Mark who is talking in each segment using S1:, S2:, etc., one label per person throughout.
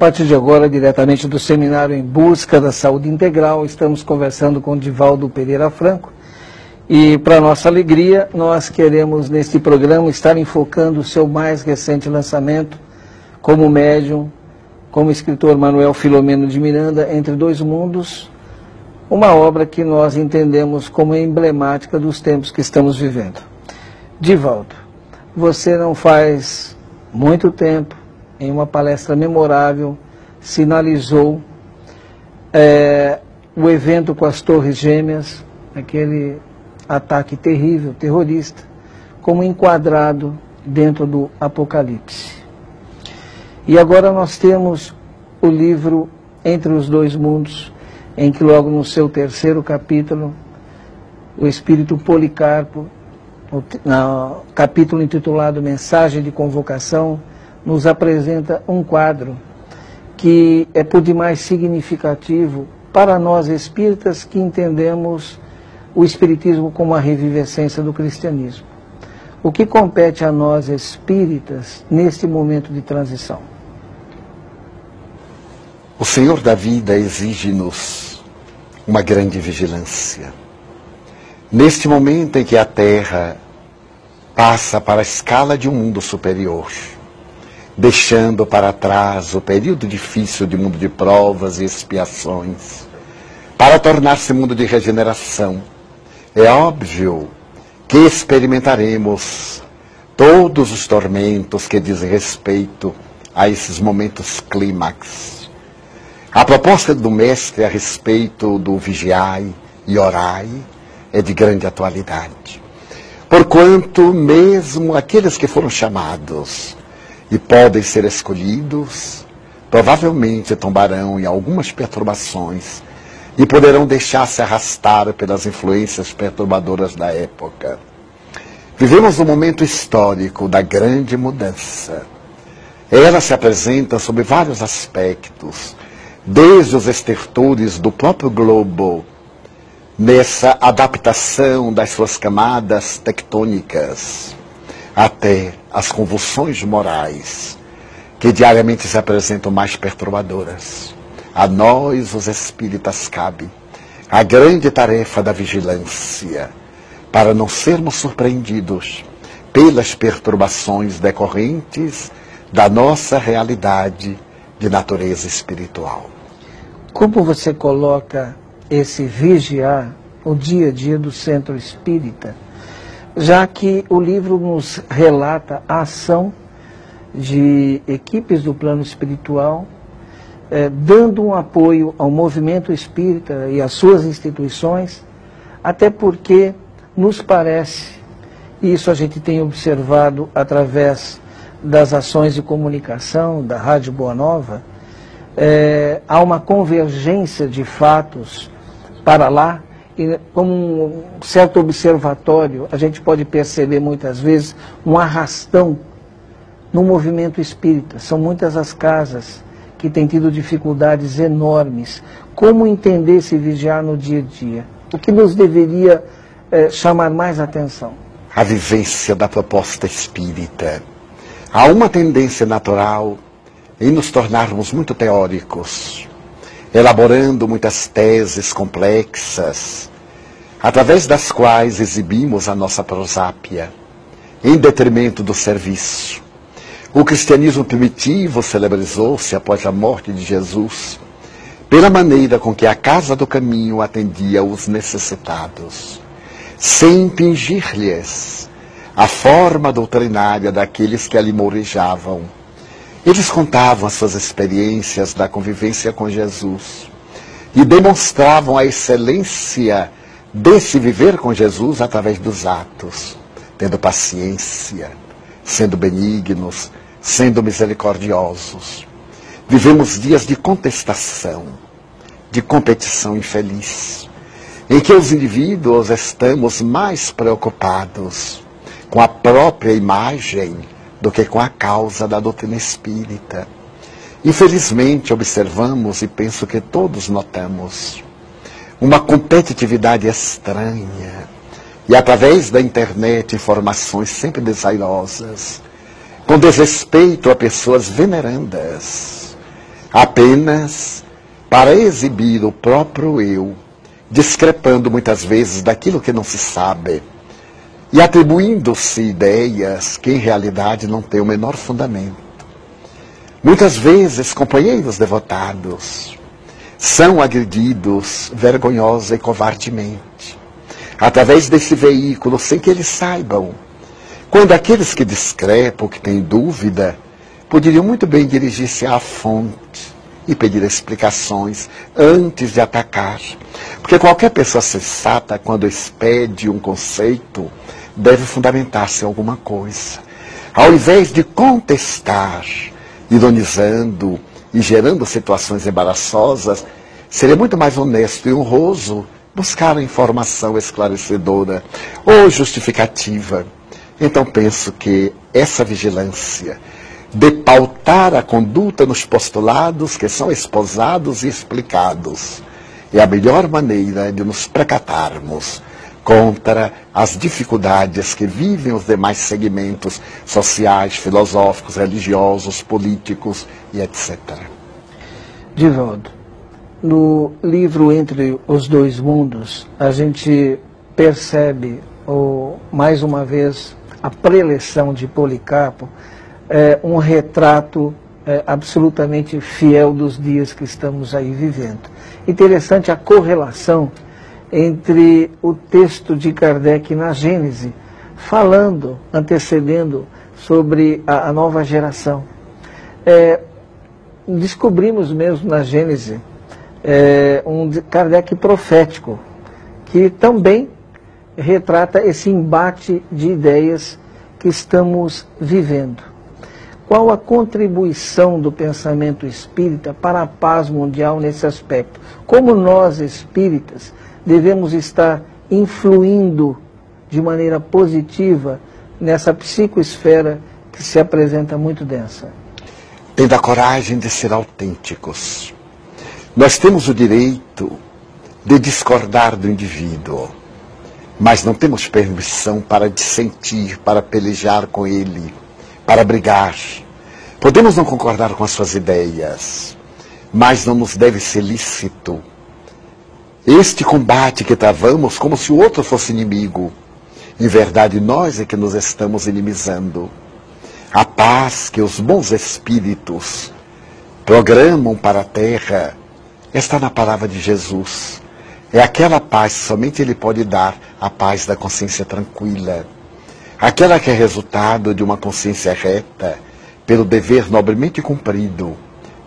S1: partir de agora, diretamente do seminário Em Busca da Saúde Integral, estamos conversando com Divaldo Pereira Franco. E, para nossa alegria, nós queremos, neste programa, estar enfocando o seu mais recente lançamento como médium, como escritor Manuel Filomeno de Miranda, Entre Dois Mundos, uma obra que nós entendemos como emblemática dos tempos que estamos vivendo. Divaldo, você não faz muito tempo, em uma palestra memorável, sinalizou é, o evento com as Torres Gêmeas, aquele ataque terrível, terrorista, como enquadrado dentro do Apocalipse. E agora nós temos o livro Entre os Dois Mundos, em que logo no seu terceiro capítulo, o espírito Policarpo, no capítulo intitulado Mensagem de Convocação, nos apresenta um quadro que é por demais significativo para nós espíritas que entendemos o espiritismo como a revivescência do cristianismo. O que compete a nós espíritas neste momento de transição?
S2: O Senhor da vida exige-nos uma grande vigilância. Neste momento em que a Terra passa para a escala de um mundo superior, deixando para trás o período difícil de mundo de provas e expiações, para tornar-se mundo de regeneração, é óbvio que experimentaremos todos os tormentos que dizem respeito a esses momentos clímax a proposta do mestre a respeito do vigiai e orai é de grande atualidade. Porquanto, mesmo aqueles que foram chamados e podem ser escolhidos, provavelmente tombarão em algumas perturbações e poderão deixar-se arrastar pelas influências perturbadoras da época. Vivemos um momento histórico da grande mudança. Ela se apresenta sob vários aspectos desde os estertores do próprio globo, nessa adaptação das suas camadas tectônicas, até as convulsões morais, que diariamente se apresentam mais perturbadoras. A nós, os espíritas, cabe a grande tarefa da vigilância, para não sermos surpreendidos pelas perturbações decorrentes da nossa realidade de natureza espiritual.
S1: Como você coloca esse vigiar o dia a dia do centro espírita, já que o livro nos relata a ação de equipes do plano espiritual, eh, dando um apoio ao movimento espírita e às suas instituições, até porque nos parece, e isso a gente tem observado através das ações de comunicação da Rádio Boa Nova, é, há uma convergência de fatos para lá, e como um certo observatório, a gente pode perceber muitas vezes um arrastão no movimento espírita. São muitas as casas que têm tido dificuldades enormes. Como entender se vigiar no dia a dia? O que nos deveria é, chamar mais atenção?
S2: A vivência da proposta espírita Há uma tendência natural em nos tornarmos muito teóricos, elaborando muitas teses complexas, através das quais exibimos a nossa prosápia, em detrimento do serviço. O cristianismo primitivo celebrizou-se após a morte de Jesus, pela maneira com que a casa do caminho atendia os necessitados, sem impingir-lhes a forma doutrinária daqueles que ali mourejavam. Eles contavam as suas experiências da convivência com Jesus e demonstravam a excelência desse viver com Jesus através dos atos, tendo paciência, sendo benignos, sendo misericordiosos. Vivemos dias de contestação, de competição infeliz, em que os indivíduos estamos mais preocupados com a própria imagem do que com a causa da doutrina espírita. Infelizmente, observamos e penso que todos notamos uma competitividade estranha e, através da internet, informações sempre desairosas, com desrespeito a pessoas venerandas, apenas para exibir o próprio eu, discrepando muitas vezes daquilo que não se sabe e atribuindo-se ideias que em realidade não têm o menor fundamento. Muitas vezes, companheiros devotados são agredidos vergonhosa e covardemente, através desse veículo, sem que eles saibam. Quando aqueles que discrepam, que têm dúvida, poderiam muito bem dirigir-se à fonte e pedir explicações antes de atacar. Porque qualquer pessoa sensata, quando expede um conceito, deve fundamentar-se em alguma coisa. Ao invés de contestar, ironizando e gerando situações embaraçosas, seria muito mais honesto e honroso buscar a informação esclarecedora ou justificativa. Então penso que essa vigilância de pautar a conduta nos postulados que são esposados e explicados é a melhor maneira de nos precatarmos contra as dificuldades que vivem os demais segmentos sociais, filosóficos, religiosos, políticos e etc.
S1: Divaldo, no livro Entre os Dois Mundos, a gente percebe, mais uma vez, a preleção de Policarpo, é, um retrato é, absolutamente fiel dos dias que estamos aí vivendo. Interessante a correlação entre o texto de Kardec na Gênese, falando, antecedendo sobre a, a nova geração. É, descobrimos mesmo na Gênese é, um Kardec profético, que também retrata esse embate de ideias que estamos vivendo. Qual a contribuição do pensamento espírita para a paz mundial nesse aspecto? Como nós espíritas devemos estar influindo de maneira positiva nessa psicoesfera que se apresenta muito densa.
S2: Tendo a coragem de ser autênticos. Nós temos o direito de discordar do indivíduo, mas não temos permissão para dissentir, para pelejar com ele, para brigar. Podemos não concordar com as suas ideias, mas não nos deve ser lícito este combate que travamos como se o outro fosse inimigo. Em verdade, nós é que nos estamos inimizando. A paz que os bons espíritos programam para a terra está na palavra de Jesus. É aquela paz que somente Ele pode dar, a paz da consciência tranquila. Aquela que é resultado de uma consciência reta, pelo dever nobremente cumprido,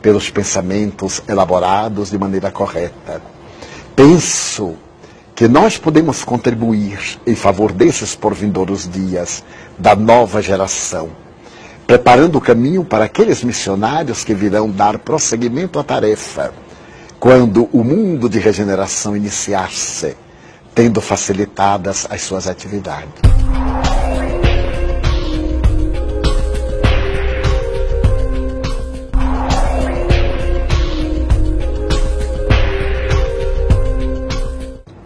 S2: pelos pensamentos elaborados de maneira correta penso que nós podemos contribuir em favor desses porvindouros dias da nova geração, preparando o caminho para aqueles missionários que virão dar prosseguimento à tarefa quando o mundo de regeneração iniciar-se, tendo facilitadas as suas atividades.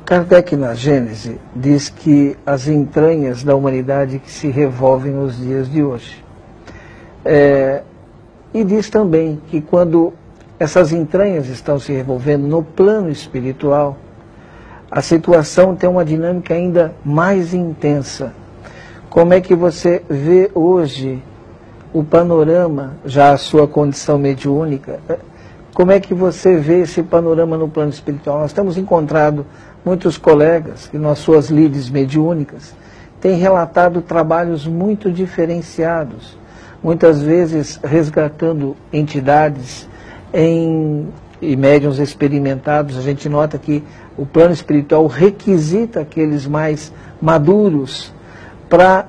S1: Kardec, na Gênese, diz que as entranhas da humanidade que se revolvem nos dias de hoje. É, e diz também que quando essas entranhas estão se revolvendo no plano espiritual, a situação tem uma dinâmica ainda mais intensa. Como é que você vê hoje o panorama, já a sua condição mediúnica, como é que você vê esse panorama no plano espiritual? Nós temos encontrado muitos colegas que nas suas lides mediúnicas têm relatado trabalhos muito diferenciados, muitas vezes resgatando entidades em, e médiums experimentados. A gente nota que o plano espiritual requisita aqueles mais maduros para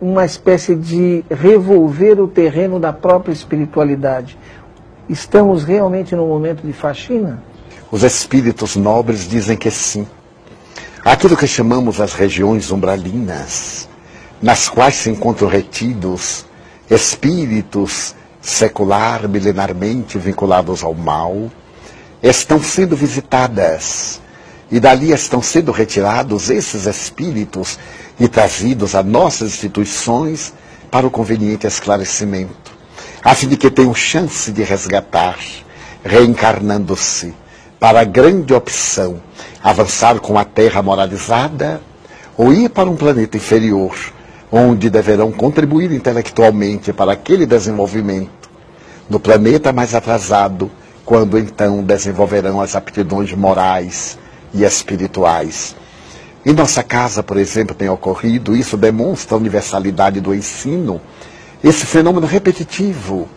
S1: uma espécie de revolver o terreno da própria espiritualidade. Estamos realmente num momento de faxina?
S2: Os espíritos nobres dizem que sim. Aquilo que chamamos as regiões umbralinas, nas quais se encontram retidos espíritos secular, milenarmente vinculados ao mal, estão sendo visitadas. E dali estão sendo retirados esses espíritos e trazidos a nossas instituições para o conveniente esclarecimento, a fim de que tenham chance de resgatar reencarnando-se para a grande opção avançar com a Terra moralizada ou ir para um planeta inferior, onde deverão contribuir intelectualmente para aquele desenvolvimento. No planeta mais atrasado, quando então desenvolverão as aptidões morais e espirituais. Em nossa casa, por exemplo, tem ocorrido, isso demonstra a universalidade do ensino, esse fenômeno repetitivo,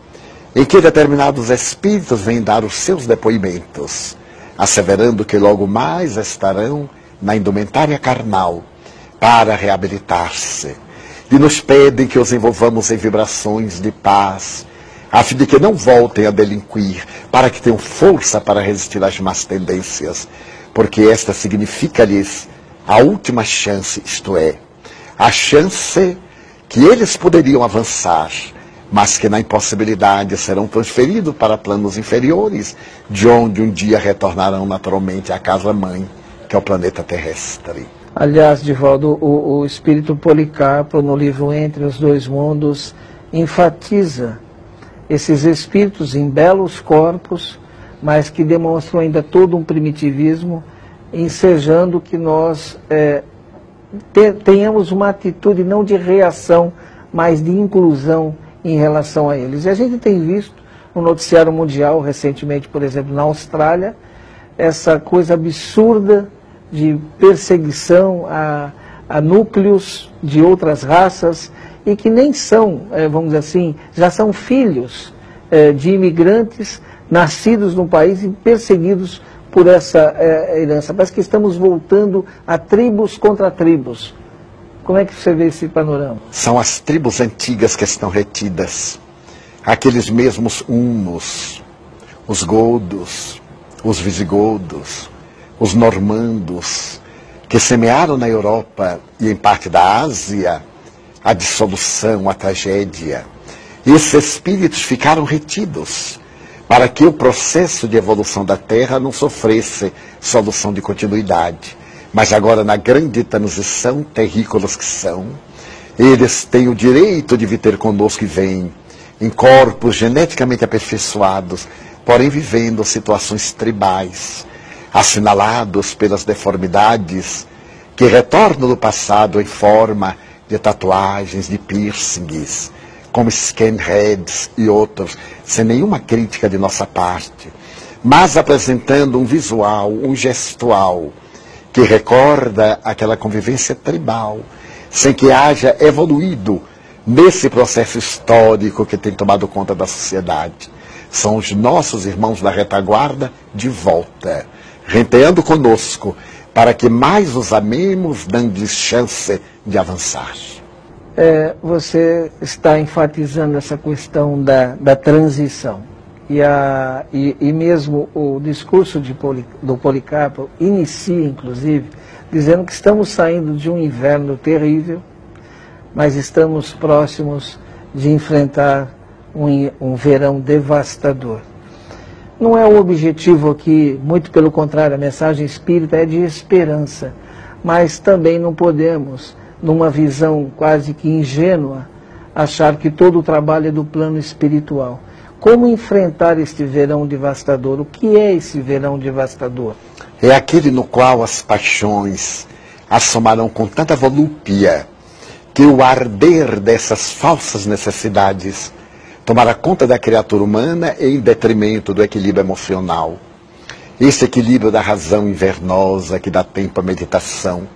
S2: em que determinados espíritos vêm dar os seus depoimentos asseverando que logo mais estarão na indumentária carnal para reabilitar-se. E nos pedem que os envolvamos em vibrações de paz, a fim de que não voltem a delinquir, para que tenham força para resistir às más tendências, porque esta significa-lhes a última chance, isto é, a chance que eles poderiam avançar mas que na impossibilidade serão transferidos para planos inferiores, de onde um dia retornarão naturalmente à casa-mãe, que é o planeta terrestre.
S1: Aliás, Divaldo, o, o espírito Policarpo, no livro Entre os Dois Mundos, enfatiza esses espíritos em belos corpos, mas que demonstram ainda todo um primitivismo, ensejando que nós é, te, tenhamos uma atitude não de reação, mas de inclusão em relação a eles. E a gente tem visto no noticiário mundial, recentemente, por exemplo, na Austrália, essa coisa absurda de perseguição a, a núcleos de outras raças e que nem são, é, vamos dizer assim, já são filhos é, de imigrantes nascidos no país e perseguidos por essa é, herança. Parece que estamos voltando a tribos contra tribos. Como é que você vê esse panorama?
S2: São as tribos antigas que estão retidas. Aqueles mesmos hunos, os godos, os visigodos, os normandos, que semearam na Europa e em parte da Ásia a dissolução, a tragédia. Esses espíritos ficaram retidos para que o processo de evolução da Terra não sofresse solução de continuidade. Mas agora, na grande transição, terrícolas que são, eles têm o direito de vir ter conosco e vêm, em corpos geneticamente aperfeiçoados, porém vivendo situações tribais, assinalados pelas deformidades que retornam do passado em forma de tatuagens, de piercings, como skinheads e outros, sem nenhuma crítica de nossa parte, mas apresentando um visual, um gestual, que recorda aquela convivência tribal, sem que haja evoluído nesse processo histórico que tem tomado conta da sociedade. São os nossos irmãos da retaguarda de volta, renteando conosco, para que mais os amemos, dando-lhes chance de avançar.
S1: É, você está enfatizando essa questão da, da transição. E, a, e, e mesmo o discurso Poli, do Policarpo inicia, inclusive, dizendo que estamos saindo de um inverno terrível, mas estamos próximos de enfrentar um, um verão devastador. Não é o objetivo aqui, muito pelo contrário, a mensagem espírita é de esperança, mas também não podemos, numa visão quase que ingênua, achar que todo o trabalho é do plano espiritual como enfrentar este verão devastador? O que é esse verão devastador?
S2: É aquele no qual as paixões assomarão com tanta volúpia que o arder dessas falsas necessidades tomará conta da criatura humana em detrimento do equilíbrio emocional. Esse equilíbrio da razão invernosa que dá tempo à meditação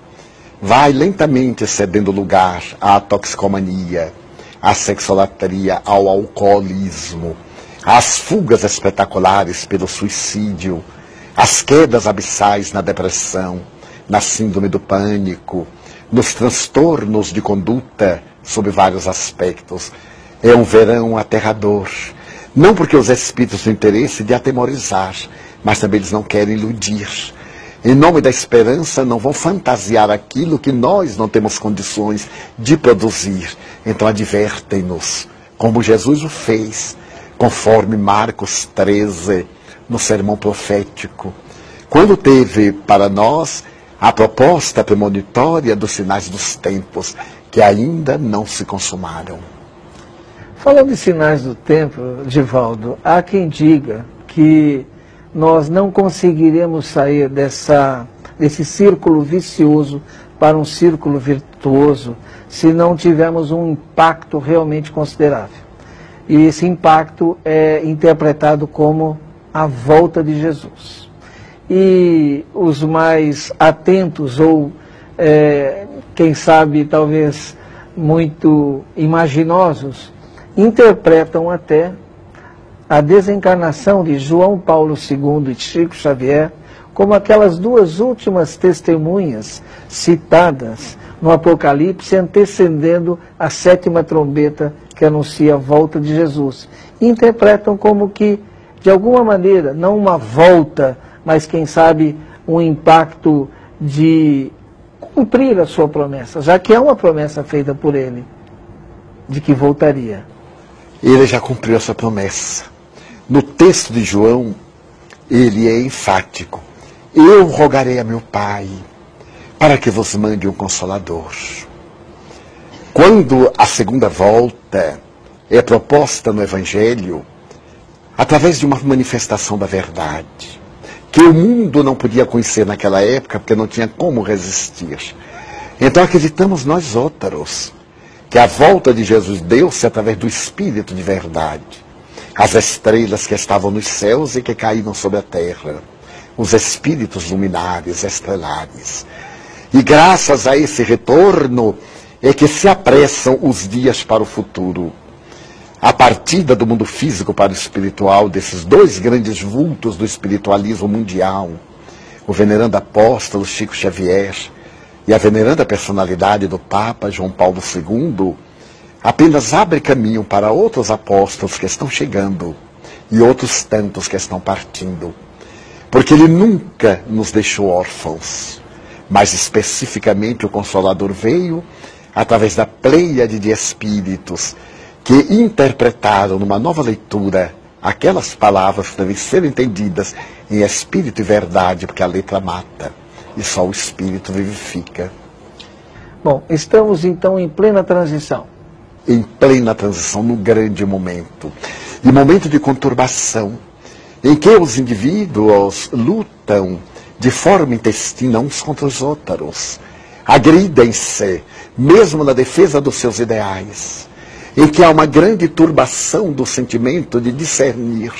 S2: vai lentamente cedendo lugar à toxicomania, à sexolatria, ao alcoolismo, as fugas espetaculares pelo suicídio, as quedas abissais na depressão, na síndrome do pânico, nos transtornos de conduta sob vários aspectos. É um verão aterrador. Não porque os espíritos têm interesse de atemorizar, mas também eles não querem iludir. Em nome da esperança, não vão fantasiar aquilo que nós não temos condições de produzir. Então advertem-nos, como Jesus o fez conforme Marcos 13, no sermão profético, quando teve para nós a proposta premonitória dos sinais dos tempos, que ainda não se consumaram.
S1: Falando de sinais do tempo, Divaldo, há quem diga que nós não conseguiremos sair dessa, desse círculo vicioso para um círculo virtuoso se não tivermos um impacto realmente considerável. E esse impacto é interpretado como a volta de Jesus. E os mais atentos, ou é, quem sabe talvez muito imaginosos, interpretam até a desencarnação de João Paulo II e Chico Xavier como aquelas duas últimas testemunhas citadas no Apocalipse, antecedendo a sétima trombeta que anuncia a volta de Jesus. Interpretam como que, de alguma maneira, não uma volta, mas quem sabe um impacto de cumprir a sua promessa, já que é uma promessa feita por ele, de que voltaria.
S2: Ele já cumpriu essa promessa. No texto de João, ele é enfático. Eu rogarei a meu Pai para que vos mande um consolador. Quando a segunda volta é proposta no Evangelho, através de uma manifestação da verdade, que o mundo não podia conhecer naquela época, porque não tinha como resistir. Então acreditamos nós outros, que a volta de Jesus deu-se através do Espírito de verdade as estrelas que estavam nos céus e que caíram sobre a terra, os espíritos luminares, estrelares. E graças a esse retorno é que se apressam os dias para o futuro. A partida do mundo físico para o espiritual, desses dois grandes vultos do espiritualismo mundial, o venerando apóstolo Chico Xavier e a veneranda personalidade do Papa João Paulo II, apenas abre caminho para outros apóstolos que estão chegando e outros tantos que estão partindo. Porque ele nunca nos deixou órfãos, mas especificamente o Consolador veio através da pleiade de espíritos que interpretaram numa nova leitura aquelas palavras que devem ser entendidas em espírito e verdade, porque a letra mata e só o espírito vivifica.
S1: Bom, estamos então em plena transição
S2: em plena transição, num grande momento. E momento de conturbação, em que os indivíduos lutam de forma intestina uns contra os outros, agridem-se, mesmo na defesa dos seus ideais, em que há uma grande turbação do sentimento de discernir.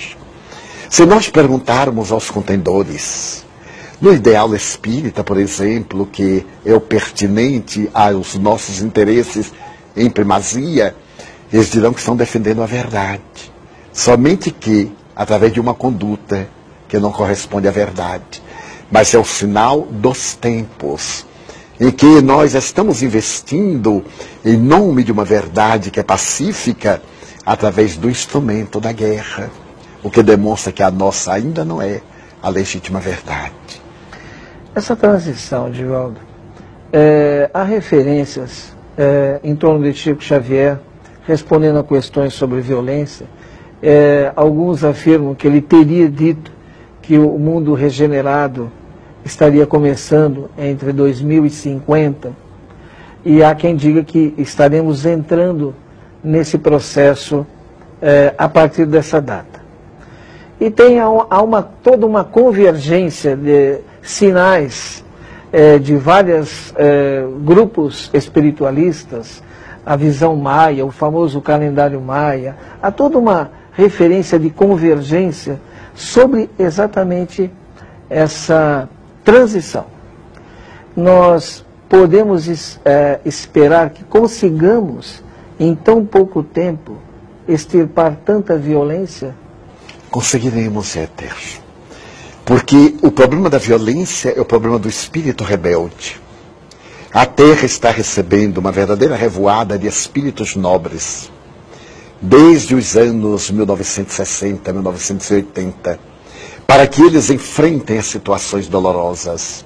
S2: Se nós perguntarmos aos contendores, no ideal espírita, por exemplo, que é o pertinente aos nossos interesses em primazia, eles dirão que estão defendendo a verdade. Somente que, através de uma conduta que não corresponde à verdade. Mas é o sinal dos tempos em que nós estamos investindo em nome de uma verdade que é pacífica através do instrumento da guerra, o que demonstra que a nossa ainda não é a legítima verdade.
S1: Essa transição, Divaldo, é, há referências é, em torno de Chico Xavier, respondendo a questões sobre violência. É, alguns afirmam que ele teria dito que o mundo regenerado estaria começando entre 2050 e há quem diga que estaremos entrando nesse processo é, a partir dessa data. E tem há uma, toda uma convergência de sinais é, de vários é, grupos espiritualistas, a visão maia, o famoso calendário maia, há toda uma referência de convergência sobre exatamente essa transição. Nós podemos é, esperar que consigamos, em tão pouco tempo, extirpar tanta violência?
S2: Conseguiremos, Éter. Porque o problema da violência é o problema do espírito rebelde. A terra está recebendo uma verdadeira revoada de espíritos nobres. Desde os anos 1960, 1980, para que eles enfrentem as situações dolorosas.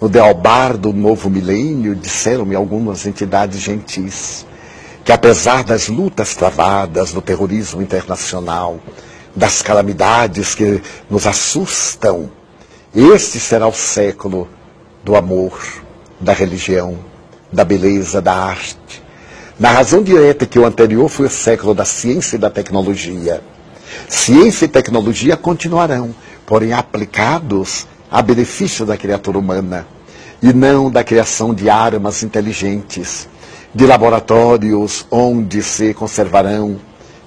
S2: No Dealbar do novo milênio, disseram-me algumas entidades gentis que, apesar das lutas travadas no terrorismo internacional, das calamidades que nos assustam. Este será o século do amor, da religião, da beleza, da arte. Na razão direta que o anterior foi o século da ciência e da tecnologia. Ciência e tecnologia continuarão, porém aplicados a benefício da criatura humana e não da criação de armas inteligentes, de laboratórios onde se conservarão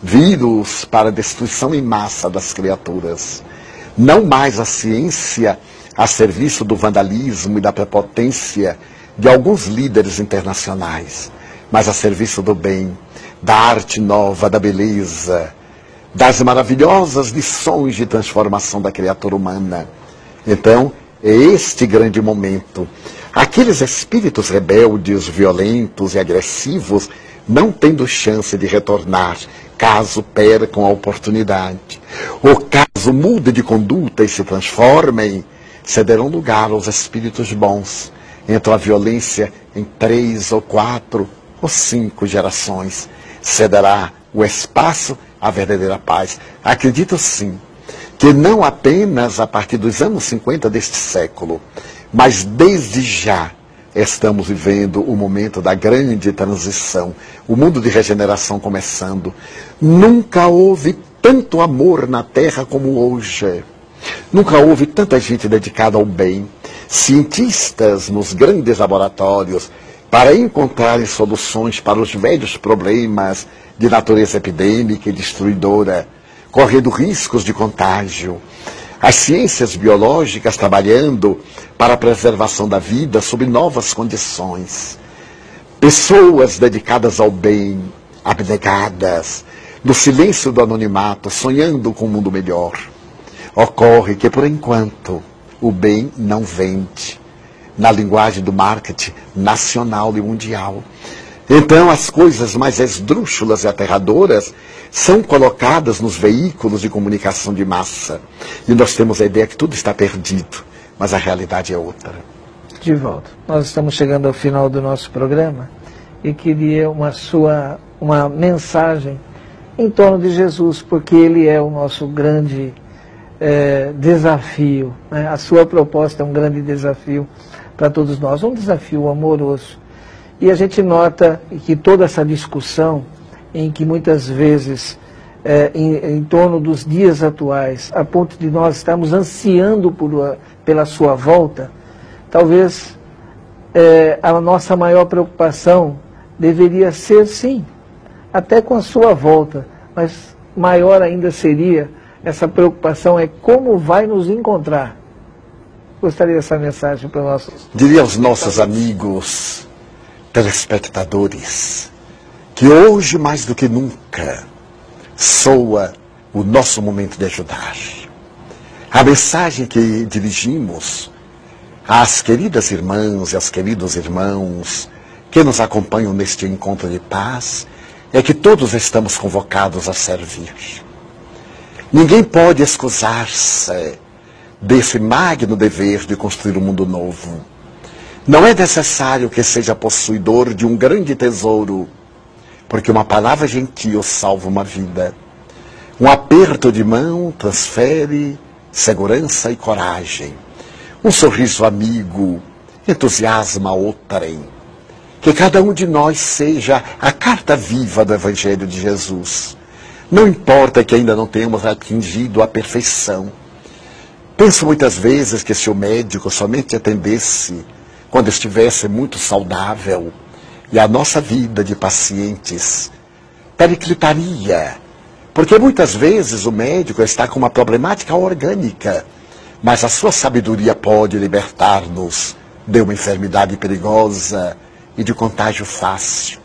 S2: vírus para destruição em massa das criaturas. Não mais a ciência a serviço do vandalismo e da prepotência de alguns líderes internacionais, mas a serviço do bem, da arte nova, da beleza, das maravilhosas lições de transformação da criatura humana. Então, é este grande momento. Aqueles espíritos rebeldes, violentos e agressivos, não tendo chance de retornar, caso percam a oportunidade, ou caso mudem de conduta e se transformem, cederão lugar aos espíritos bons. Então a violência em três ou quatro ou cinco gerações cederá o espaço à verdadeira paz. Acredito sim que não apenas a partir dos anos 50 deste século, mas desde já estamos vivendo o momento da grande transição, o mundo de regeneração começando. Nunca houve tanto amor na Terra como hoje. Nunca houve tanta gente dedicada ao bem, cientistas nos grandes laboratórios, para encontrarem soluções para os velhos problemas de natureza epidêmica e destruidora, correndo riscos de contágio. As ciências biológicas trabalhando para a preservação da vida sob novas condições. Pessoas dedicadas ao bem, abnegadas, no silêncio do anonimato, sonhando com um mundo melhor. Ocorre que, por enquanto, o bem não vende, na linguagem do marketing nacional e mundial. Então, as coisas mais esdrúxulas e aterradoras são colocadas nos veículos de comunicação de massa. E nós temos a ideia que tudo está perdido, mas a realidade é outra.
S1: De volta. Nós estamos chegando ao final do nosso programa e queria uma sua uma mensagem em torno de Jesus, porque ele é o nosso grande é, desafio. Né? A sua proposta é um grande desafio para todos nós, um desafio amoroso. E a gente nota que toda essa discussão, em que muitas vezes, é, em, em, torno dos dias atuais, a ponto de nós estarmos ansiando por, pela sua volta, talvez é, a nossa maior preocupação deveria ser, sim, até com a sua volta, mas maior ainda seria essa preocupação é como vai nos encontrar. Gostaria dessa mensagem para
S2: nossos. Diria aos nossos amigos, telespectadores, que hoje mais do que nunca soa o nosso momento de ajudar. A mensagem que dirigimos às queridas irmãs e aos queridos irmãos que nos acompanham neste encontro de paz é que todos estamos convocados a servir. Ninguém pode excusar-se desse magno dever de construir um mundo novo. Não é necessário que seja possuidor de um grande tesouro, porque uma palavra gentil salva uma vida. Um aperto de mão transfere segurança e coragem. Um sorriso amigo entusiasma outrem. Que cada um de nós seja a carta viva do Evangelho de Jesus não importa que ainda não tenhamos atingido a perfeição. Penso muitas vezes que se o médico somente atendesse quando estivesse muito saudável e a nossa vida de pacientes periclitaria. Porque muitas vezes o médico está com uma problemática orgânica, mas a sua sabedoria pode libertar-nos de uma enfermidade perigosa e de contágio fácil.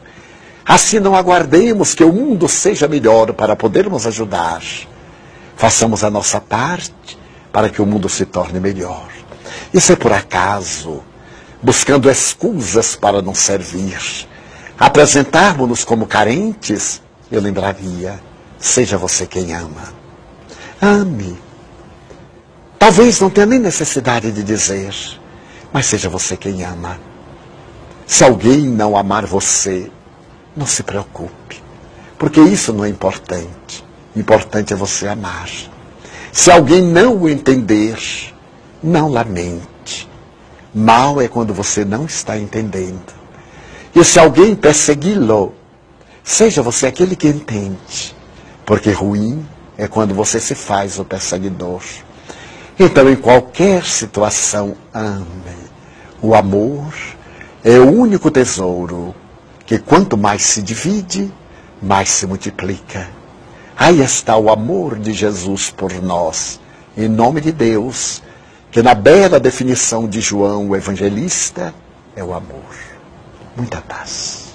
S2: Assim não aguardemos que o mundo seja melhor para podermos ajudar. Façamos a nossa parte para que o mundo se torne melhor. E se por acaso, buscando escusas para não servir, apresentarmos-nos como carentes, eu lembraria, seja você quem ama. Ame. Talvez não tenha nem necessidade de dizer, mas seja você quem ama. Se alguém não amar você, não se preocupe, porque isso não é importante. Importante é você amar. Se alguém não o entender, não lamente. Mal é quando você não está entendendo. E se alguém persegui-lo, seja você aquele que entende, porque ruim é quando você se faz o perseguidor. Então, em qualquer situação, ame. O amor é o único tesouro que, quanto mais se divide, mais se multiplica. Aí está o amor de Jesus por nós, em nome de Deus, que na bela definição de João, o evangelista, é o amor. Muita paz.